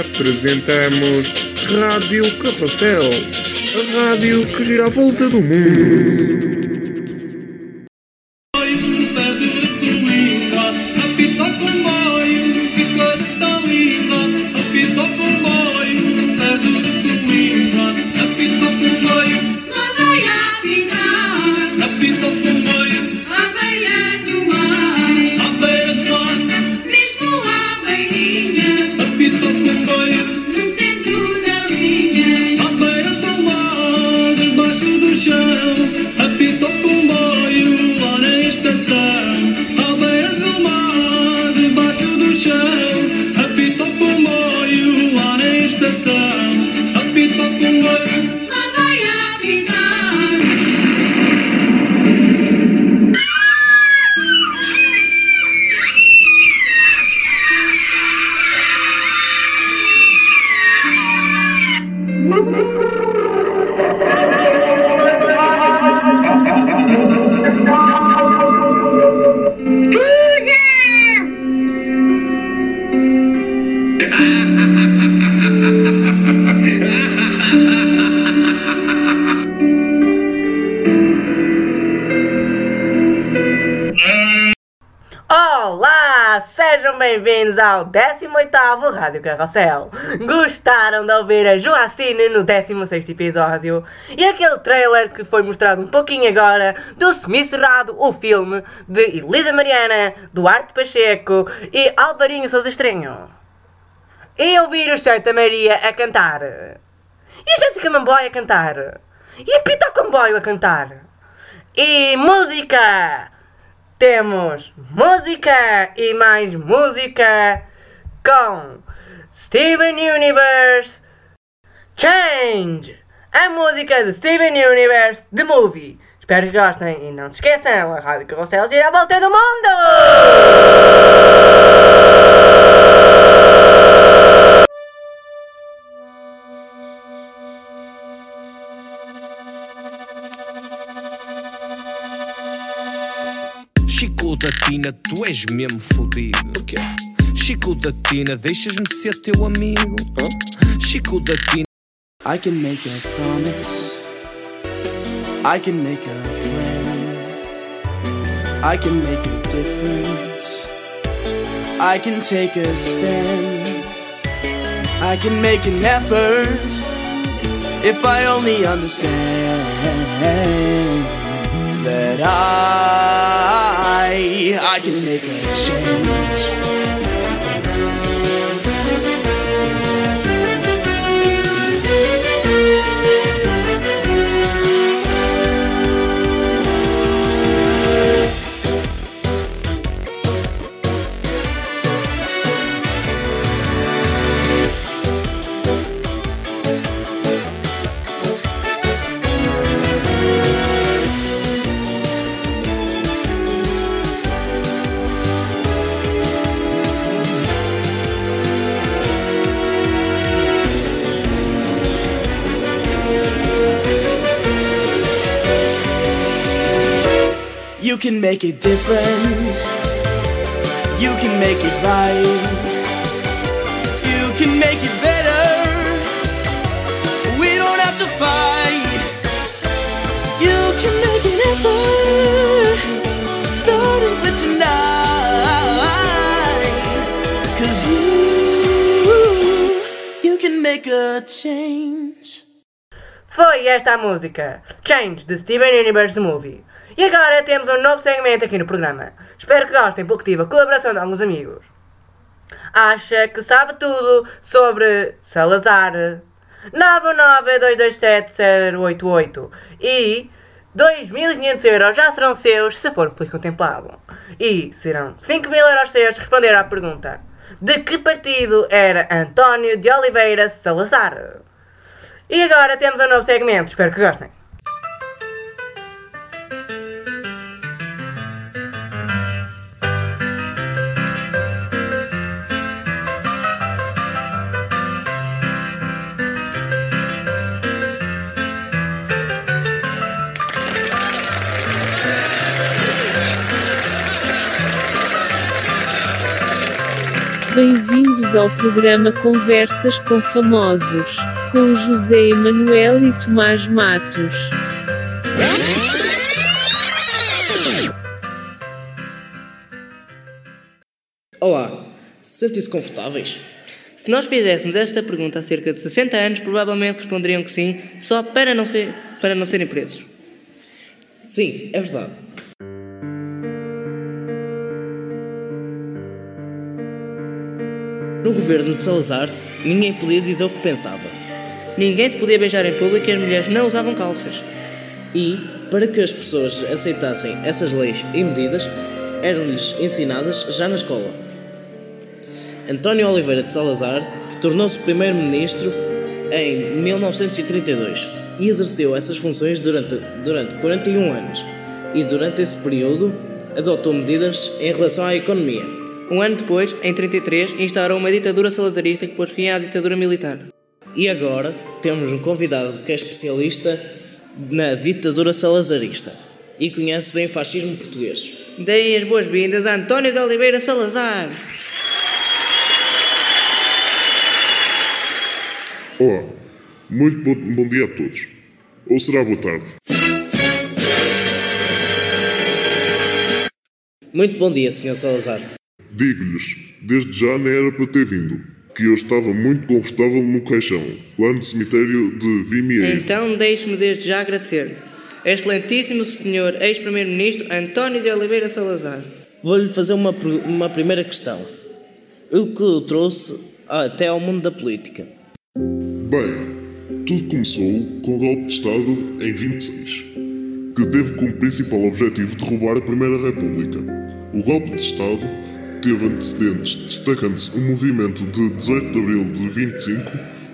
Apresentamos Rádio Carrossel, a rádio que gira a volta do mundo. Ao 18º Rádio Carrossel. Gostaram de ouvir a Joacine no 16º episódio? E aquele trailer que foi mostrado um pouquinho agora do semi-cerrado o filme de Elisa Mariana, Duarte Pacheco e Alvarinho Sousa Estranho? E ouvir o Santa Maria a cantar? E a Jéssica Mamboy a cantar? E a Pita Comboio a cantar? E música! Temos música e mais música com Steven Universe Change! A música de Steven Universe The Movie. Espero que gostem e não se esqueçam, a Rádio Carrossel gira a volta do mundo! Chico da Tina, tu és mesmo fodido. Porquê? Chico da Tina, deixas-me ser teu amigo. Chico da Tina. I can make a promise. I can make a plan. I can make a difference. I can take a stand. I can make an effort if I only understand that I I can make a change. You can make it different. You can make it right. You can make it better. We don't have to fight. You can make an effort. Starting with tonight. Cause you, you can make a change. Foi esta a música Change de Steven Universe Movie. E agora temos um novo segmento aqui no programa. Espero que gostem, porque tive a colaboração de alguns amigos. Acha que sabe tudo sobre Salazar? 99227-088 e 2.500 euros já serão seus se for feliz contemplado. E serão 5.000 euros seus se responder à pergunta: De que partido era António de Oliveira Salazar? E agora temos um novo segmento, espero que gostem. Bem-vindos ao programa Conversas com Famosos, com José Emanuel e Tomás Matos. Olá, sentem-se confortáveis? Se nós fizéssemos esta pergunta há cerca de 60 anos, provavelmente responderiam que sim, só para não, ser, para não serem presos. Sim, é verdade. Governo de Salazar, ninguém podia dizer o que pensava. Ninguém se podia beijar em público e as mulheres não usavam calças. E, para que as pessoas aceitassem essas leis e medidas, eram-lhes ensinadas já na escola. António Oliveira de Salazar tornou-se primeiro-ministro em 1932 e exerceu essas funções durante, durante 41 anos. E durante esse período adotou medidas em relação à economia. Um ano depois, em 33, instaurou uma ditadura salazarista que pôs fim à ditadura militar. E agora temos um convidado que é especialista na ditadura salazarista e conhece bem o fascismo português. Deem as boas-vindas a António de Oliveira Salazar. Olá, muito bom, bom dia a todos. Ou será boa tarde? Muito bom dia, Sr. Salazar. Digo-lhes, desde já nem era para ter vindo, que eu estava muito confortável no caixão, lá no cemitério de Vimieiro. Então, deixe-me desde já agradecer-lhe. Excelentíssimo Senhor Ex-Primeiro-Ministro António de Oliveira Salazar. Vou-lhe fazer uma, uma primeira questão. O que o trouxe até ao mundo da política? Bem, tudo começou com o golpe de Estado em 26, que teve como principal objetivo derrubar a Primeira República. O golpe de Estado teve antecedentes, destacando-se o movimento de 18 de abril de 25,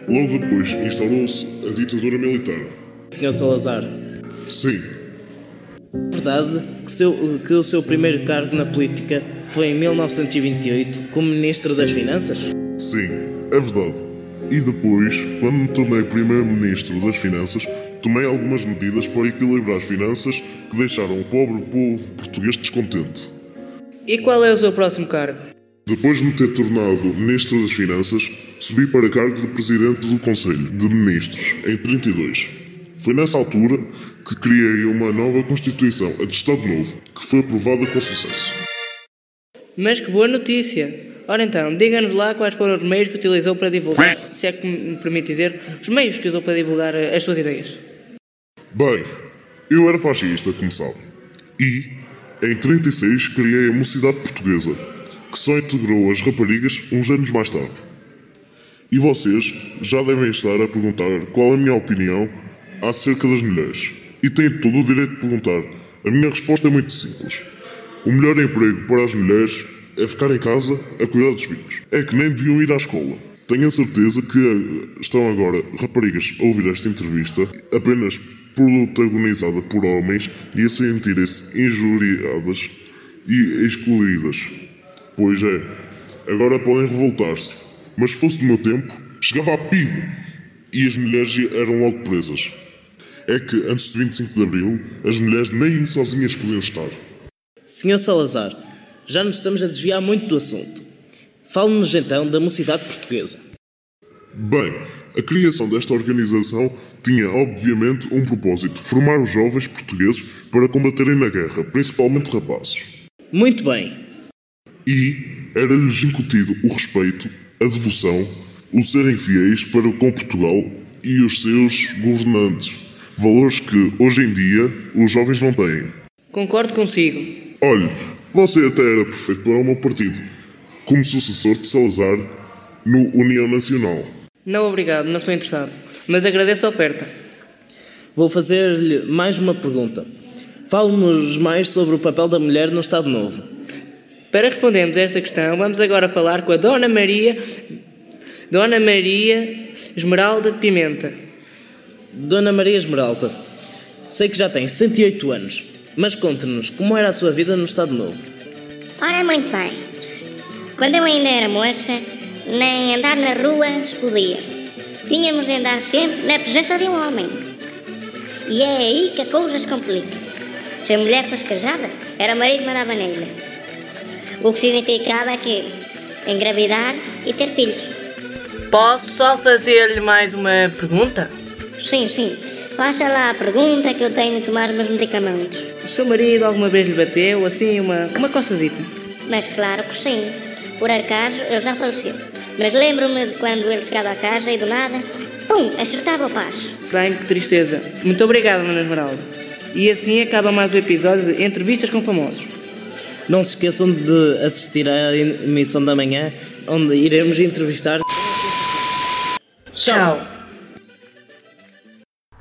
logo depois instaurou-se a ditadura militar. Sr. Salazar, Sim, verdade que, seu- que o seu primeiro cargo na política foi em 1928 como Ministro das Finanças? sim, é verdade. E depois, quando me tornei Primeiro-Ministro das Finanças, tomei algumas medidas para equilibrar as finanças que deixaram o pobre povo português descontente. E qual é o seu próximo cargo? Depois de me ter tornado Ministro das Finanças, subi para cargo de Presidente do Conselho de Ministros, em 32. Foi nessa altura que criei uma nova Constituição, a de Estado Novo, que foi aprovada com sucesso. Mas que boa notícia! Ora então, diga-nos lá quais foram os meios que utilizou para divulgar, se é que me permite dizer, os meios que usou para divulgar as suas ideias. Bem, eu era fascista, como sabe. E, em 36, criei a Mocidade Portuguesa, que só integrou as raparigas uns anos mais tarde. E vocês já devem estar a perguntar qual é a minha opinião acerca das mulheres. E têm todo o direito de perguntar. A minha resposta é muito simples. O melhor emprego para as mulheres é ficar em casa a cuidar dos filhos. É que nem deviam ir à escola. Tenho a certeza que estão agora raparigas a ouvir esta entrevista apenas protagonizada por homens e a sentirem-se injuriadas e excluídas. Pois é, agora podem revoltar-se. Mas se fosse do meu tempo, chegava a PIDE e as mulheres eram logo presas. É que antes de 25 de Abril, as mulheres nem sozinhas podiam estar. Sr. Salazar, já nos estamos a desviar muito do assunto. Fale-nos então da Mocidade Portuguesa. Bem, a criação desta organização tinha obviamente um propósito: formar os jovens portugueses para combaterem na guerra, principalmente rapazes. Muito bem. E era-lhes incutido o respeito, a devoção, o serem fiéis para com Portugal e os seus governantes. Valores que, hoje em dia, os jovens não têm. Concordo consigo. Olhe, você até era perfeito para o meu partido, como sucessor de Salazar no União Nacional. Não, obrigado, não estou interessado. Mas agradeço a oferta. Vou fazer-lhe mais uma pergunta. Fale-nos mais sobre o papel da mulher no Estado Novo. Para respondermos a esta questão, vamos agora falar com a Dona Maria, Dona Maria Esmeralda Pimenta. Dona Maria Esmeralda, sei que já tem 108 anos, mas conte-nos como era a sua vida no Estado Novo. Ora, muito bem. Quando eu ainda era moça, nem andar na rua se podia. Tínhamos de andar sempre na presença de um homem. E é aí que a coisa se complica. Se a mulher fosse casada, era o marido que mandava nele. O que significava que engravidar e ter filhos. Posso só fazer-lhe mais uma pergunta? Sim, sim. Faça lá a pergunta que eu tenho de tomar meus medicamentos. O seu marido alguma vez lhe bateu, assim, uma, uma coçazita? Mas claro que sim. Por acaso, ele já faleceu. Mas lembro-me de quando ele chegava a casa e do nada, pum, acertava o passo. Bem, que tristeza. Muito obrigada, Dona Esmeralda. E assim acaba mais um episódio de Entrevistas com Famosos. Não se esqueçam de assistir à emissão da manhã, onde iremos entrevistar. Tchau.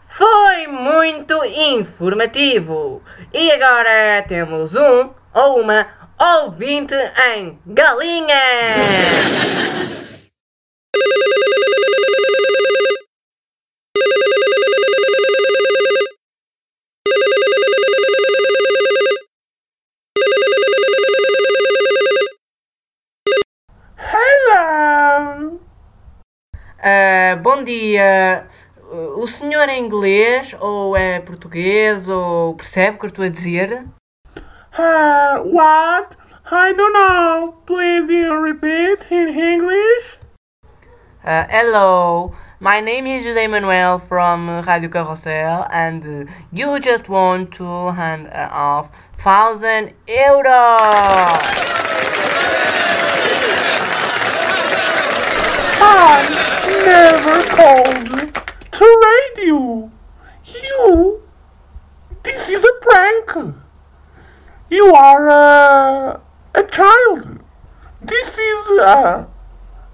Foi muito informativo. E agora temos um ou uma ouvinte em galinha. Bom dia. O senhor é inglês ou é português ou percebe o que eu estou a dizer? Uh, what? I don't know. Please you repeat in English? Uh, hello, my name is José Manuel from Radio Carrossel and you just want to hand off thousand euros. Never called to radio. You. This is a prank. You are uh, a child. This is uh,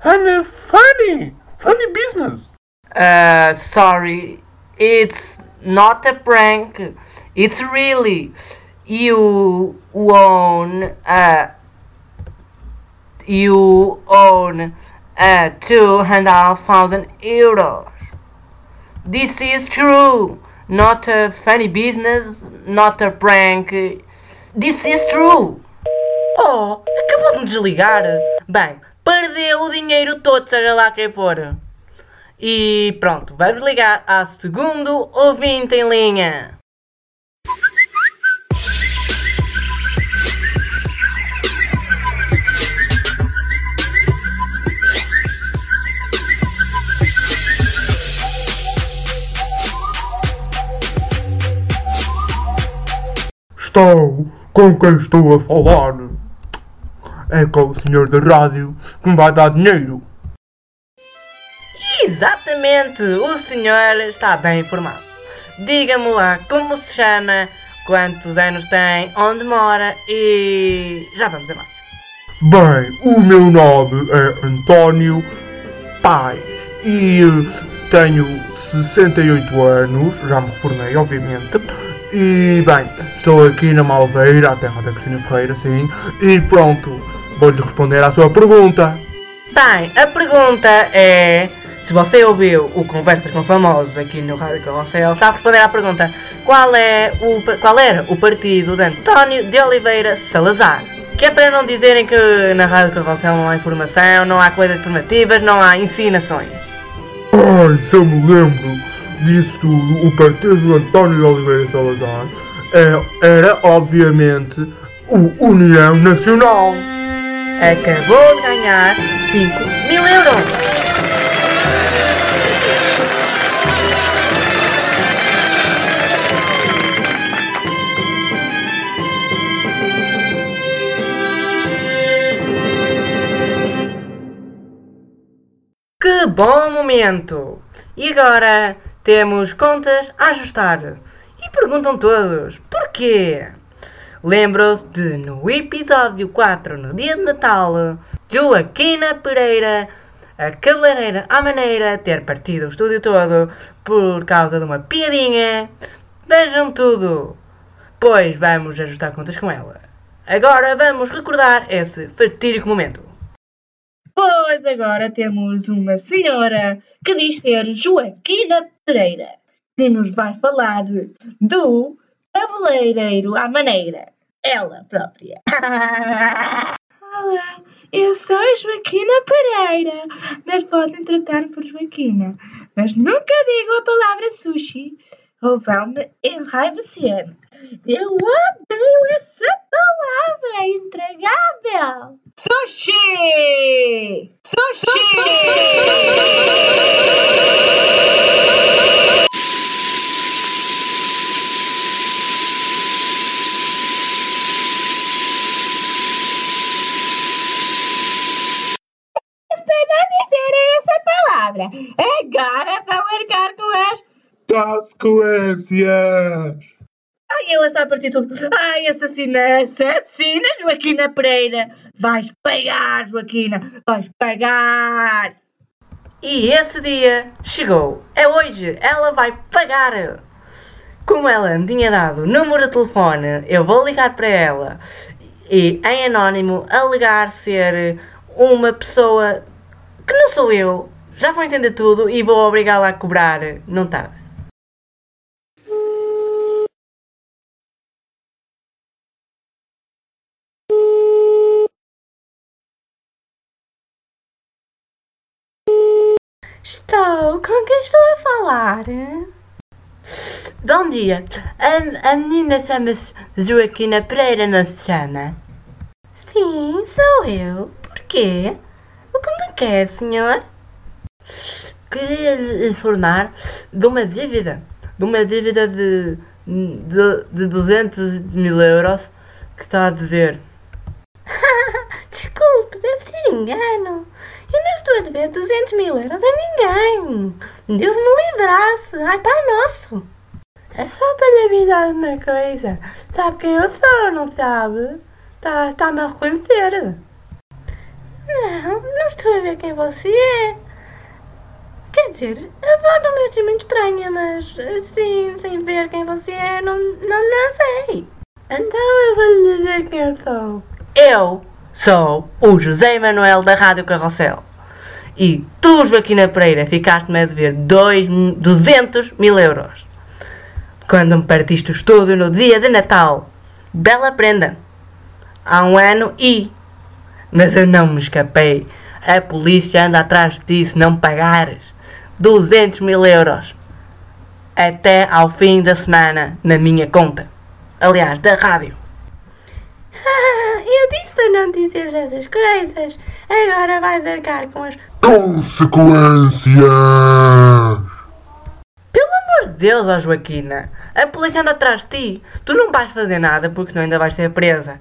an uh, funny, funny business. Uh, sorry, it's not a prank. It's really you own uh you own two and a half thousand euros. This is true. Not a funny business, not a prank. This is true. Oh, acabou de me desligar. Bem, perdeu o dinheiro todo, seja lá quem for. E pronto, vamos ligar ao segundo ouvinte em linha. Estou com quem estou a falar. É com o senhor da rádio que me vai dar dinheiro. Exatamente, o senhor está bem informado. Diga-me lá como se chama, quantos anos tem, onde mora e. Já vamos a mais. Bem, o meu nome é António Paz e eh, tenho 68 anos, já me reformei, obviamente. E bem, estou aqui na Malveira, a terra da Cristina Ferreira, sim. E pronto, vou-lhe responder à sua pergunta. Bem, a pergunta é. Se você ouviu o Conversas com Famosos aqui no Rádio Carrossel, sabe responder à pergunta qual, é o, qual era o partido de António de Oliveira Salazar? Que é para não dizerem que na Rádio Carrossel não há informação, não há coisas informativas, não há ensinações. Ai, se eu me lembro disso o partido de António de Oliveira Salazar é- era, obviamente, o União Nacional. Acabou de ganhar 5 mil euros! Que bom momento! E agora temos contas a ajustar. E perguntam todos, porquê? Lembram-se de no episódio 4, no dia de Natal, Joaquina Pereira, a cabeleireira à maneira, ter partido o estúdio todo por causa de uma piadinha? Vejam tudo! Pois vamos ajustar contas com ela. Agora vamos recordar esse fatídico momento. Pois agora temos uma senhora que diz ser Joaquina Pereira, que nos vai falar do cabeleireiro à maneira. Ela própria. Olá, eu sou a Joaquina Pereira, mas podem tratar por Joaquina. Mas nunca digam a palavra sushi ou vão me enraivecer. Eu odeio essa palavra, intragável. Sushi! Sushi! Para dizer essa palavra, agora vão marcar com as Consequências! Ai, ela está a partir tudo. Ai, assassina, assassina, Joaquina Pereira. Vais pagar, Joaquina, vais pagar. E esse dia chegou. É hoje, ela vai pagar. Como ela me tinha dado o número de telefone, eu vou ligar para ela e, em anónimo, alegar ser uma pessoa que não sou eu. Já vou entender tudo e vou obrigá-la a cobrar. Não tarda. Estou. Com quem estou a falar? Bom dia. A, a menina chama-se Joaquina Pereira, não se chama? Sim, sou eu. Porquê? O que me quer, senhor? Queria lhe informar de uma dívida. De uma dívida de, de, de 200 mil euros que está a dever. Desculpe, deve ser engano. A dever 200 mil euros a ninguém. Deus me livrasse. Ai, pai nosso. É só para lhe avisar uma coisa. Sabe quem eu sou, não sabe? Está tá -me a reconhecer. Não, não estou a ver quem você é. Quer dizer, a voz não me muito estranha, mas assim, sem ver quem você é, não, não, não sei. Então eu vou lhe dizer quem eu sou. Eu sou o José Manuel da Rádio Carrossel. E tu, Joaquina Pereira, ficaste-me a dever dois, 200 mil euros. Quando me partiste o estúdio no dia de Natal. Bela prenda. Há um ano e... Mas eu não me escapei. A polícia anda atrás de ti se não pagares. 200 mil euros. Até ao fim da semana na minha conta. Aliás, da rádio. Ah, eu disse para não dizer essas coisas. Agora vais arcar com as. Consequências! Pelo amor de Deus, ó Joaquina. A polícia anda atrás de ti. Tu não vais fazer nada porque senão ainda vais ser presa.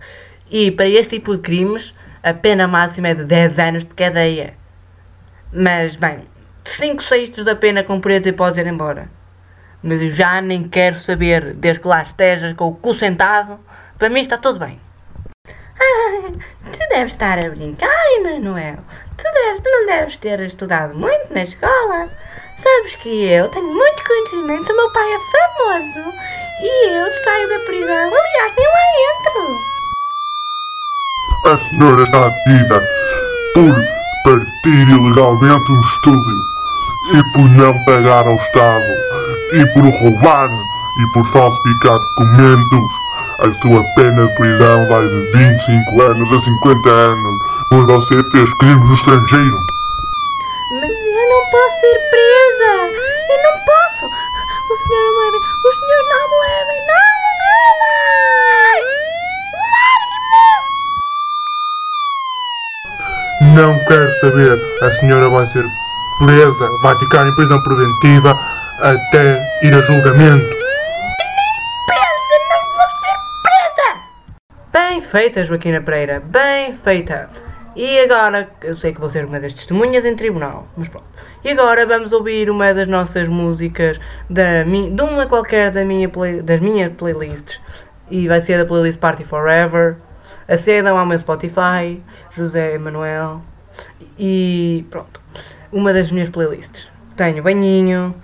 E para este tipo de crimes, a pena máxima é de 10 anos de cadeia. Mas, bem, 5 sextos da pena cumprida e podes ir embora. Mas eu já nem quero saber, desde que lá estejas com o cu sentado, para mim está tudo bem. Deves estar a brincar, Emanuel. Tu, deves, tu não deves ter estudado muito na escola. Sabes que eu tenho muito conhecimento, o meu pai é famoso. E eu saio da prisão, aliás, nem lá entro. A senhora está por partir ilegalmente um estúdio e por não pagar ao Estado e por roubar e por falsificar documentos. A sua pena de prisão vai de 25 anos a 50 anos, pois você fez crimes no estrangeiro. Mas eu não posso ser presa. Eu não posso. O senhor não me leva. O senhor não me leva. Não me leva. Não quero saber. A senhora vai ser presa, vai ficar em prisão preventiva até ir a julgamento. Presa, não vou ser presa. Bem feita, Joaquina Pereira. Bem feita. E agora, eu sei que vou ser uma das testemunhas em tribunal, mas pronto. E agora vamos ouvir uma das nossas músicas, da de uma qualquer da minha play, das minhas playlists. E vai ser da playlist Party Forever. Acedam ao meu Spotify, José Emanuel. E pronto. Uma das minhas playlists. Tenho Banhinho,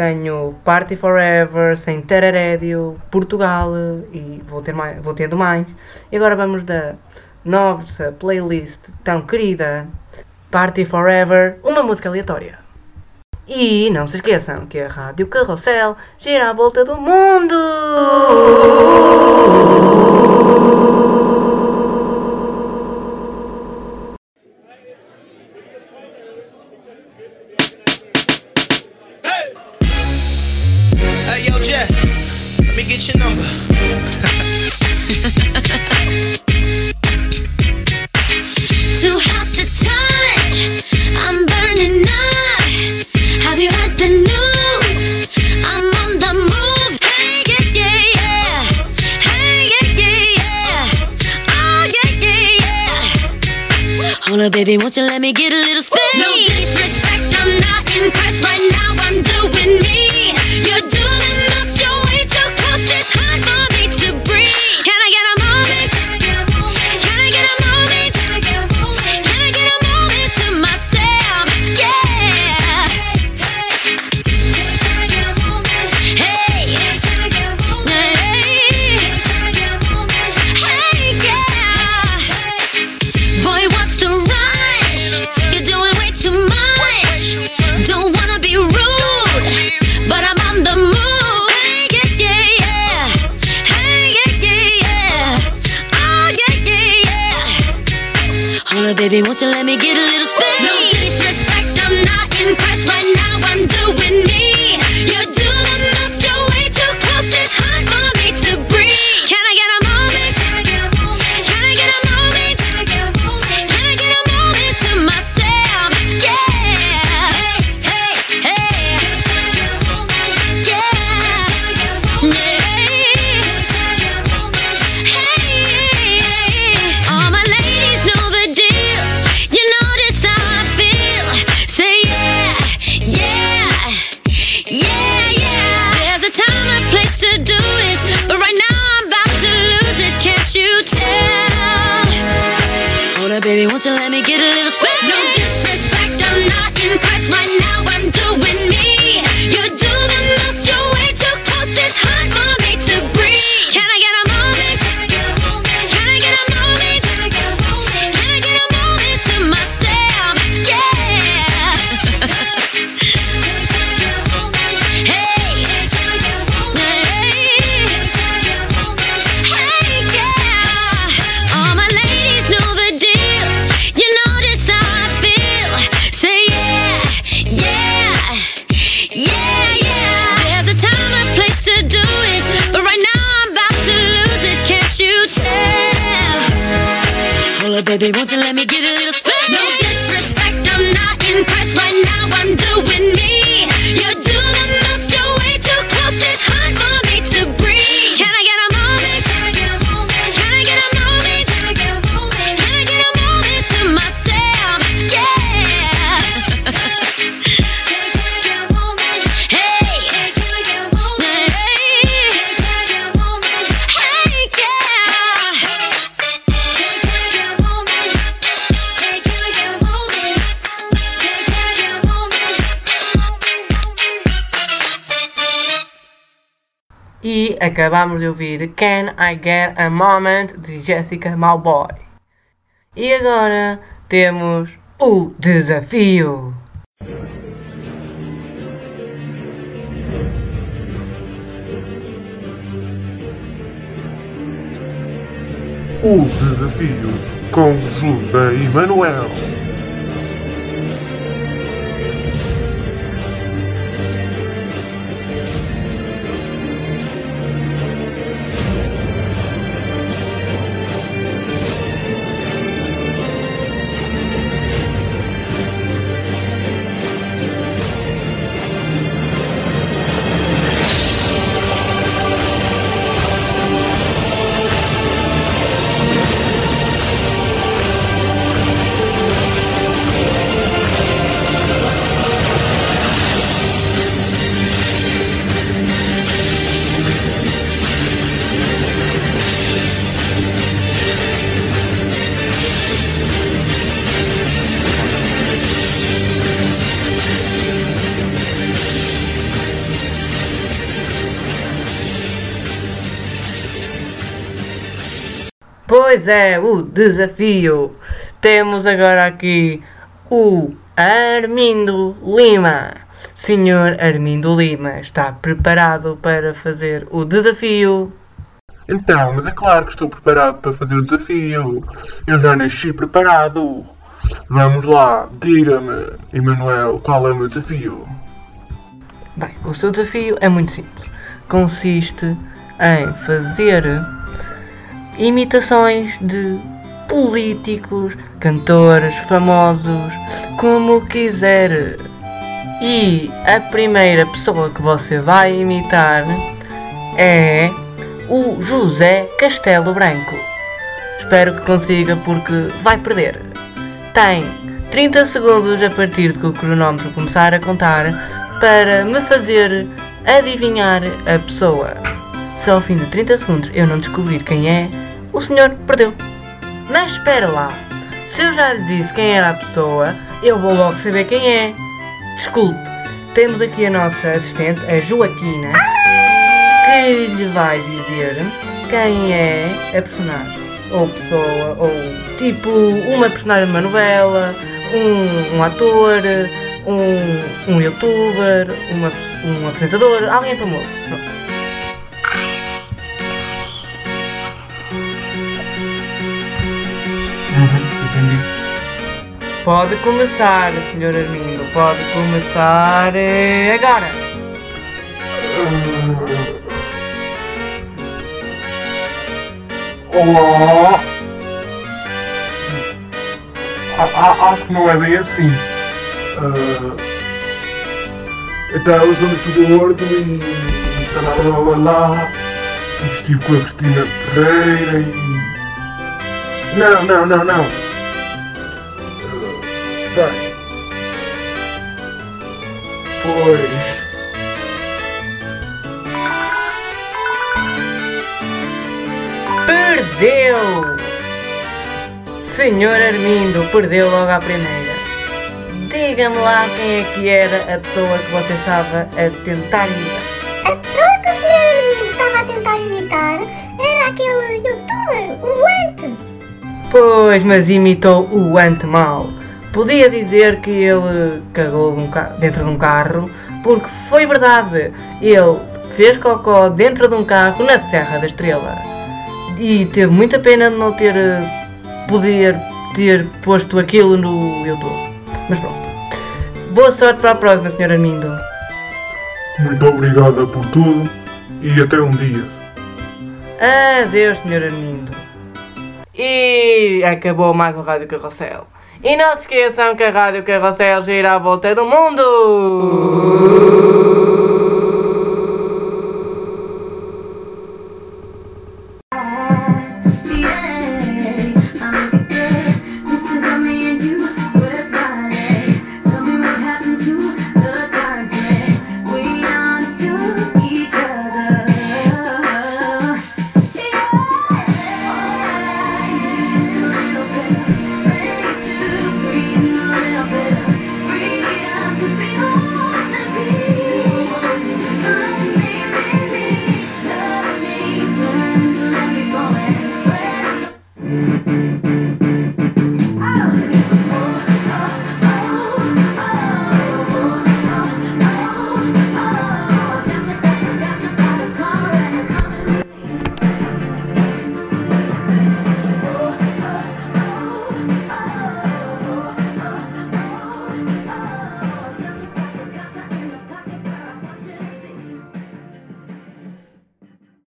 tenho Party Forever, Sem Terarédio, Portugal e vou, ter mais, vou tendo mais. E agora vamos da nossa playlist tão querida Party Forever, uma música aleatória. E não se esqueçam que a Rádio Carrossel gira à volta do mundo! you let me get Baby, won't you let me? acabamos de ouvir Can I Get a Moment de Jessica Mauboy E agora temos o desafio. O desafio com José e Manuel. Pois é, o desafio. Temos agora aqui o Armindo Lima. Senhor Armindo Lima, está preparado para fazer o desafio? Então, mas é claro que estou preparado para fazer o desafio. Eu já nasci preparado. Vamos lá, diga-me, Emanuel, qual é o meu desafio? Bem, o seu desafio é muito simples. Consiste em fazer imitações de políticos, cantores, famosos, como quiser. E a primeira pessoa que você vai imitar é o José Castelo Branco. Espero que consiga porque vai perder. Tem 30 segundos a partir de que o cronómetro começar a contar para me fazer adivinhar a pessoa. Se ao fim de 30 segundos eu não descobrir quem é, o senhor perdeu. Mas espera lá, se eu já lhe disse quem era a pessoa, eu vou logo saber quem é. Desculpe, temos aqui a nossa assistente, a Joaquina, que lhe vai dizer quem é a personagem. Ou pessoa, ou tipo uma personagem de uma novela, um, um ator, um, um youtuber, uma, um apresentador, alguém famoso. Pronto. Uhum, entendi. Pode começar, Sr. Armindo, pode começar eh, agora. Olá! A- acho que não é bem assim. Ah, então eu sou muito gordo e. lá, lá, lá, lá, estive com a Cristina Ferreira e. Não, não, não, não. Bem. Pois. Perdeu! Senhor Armindo, perdeu logo à primeira. Diga-me lá quem é que era a pessoa que você estava a tentar imitar. A pessoa que o Sr. Armindo estava a tentar imitar era aquele youtuber, o Ante. Pois, mas imitou o ante mal. Podia dizer que ele cagou um dentro de um carro, porque foi verdade. Ele fez cocó dentro de um carro na Serra da Estrela. E teve muita pena de não ter eh, poder ter posto aquilo no YouTube. Mas pronto. Boa sorte para a próxima, Sr. Armindo. Muito obrigada por tudo e até um dia. Adeus, Sr. Armindo. E acabou mais um Rádio Carrossel. E não se esqueçam que a Rádio Carrossel gira à volta do mundo!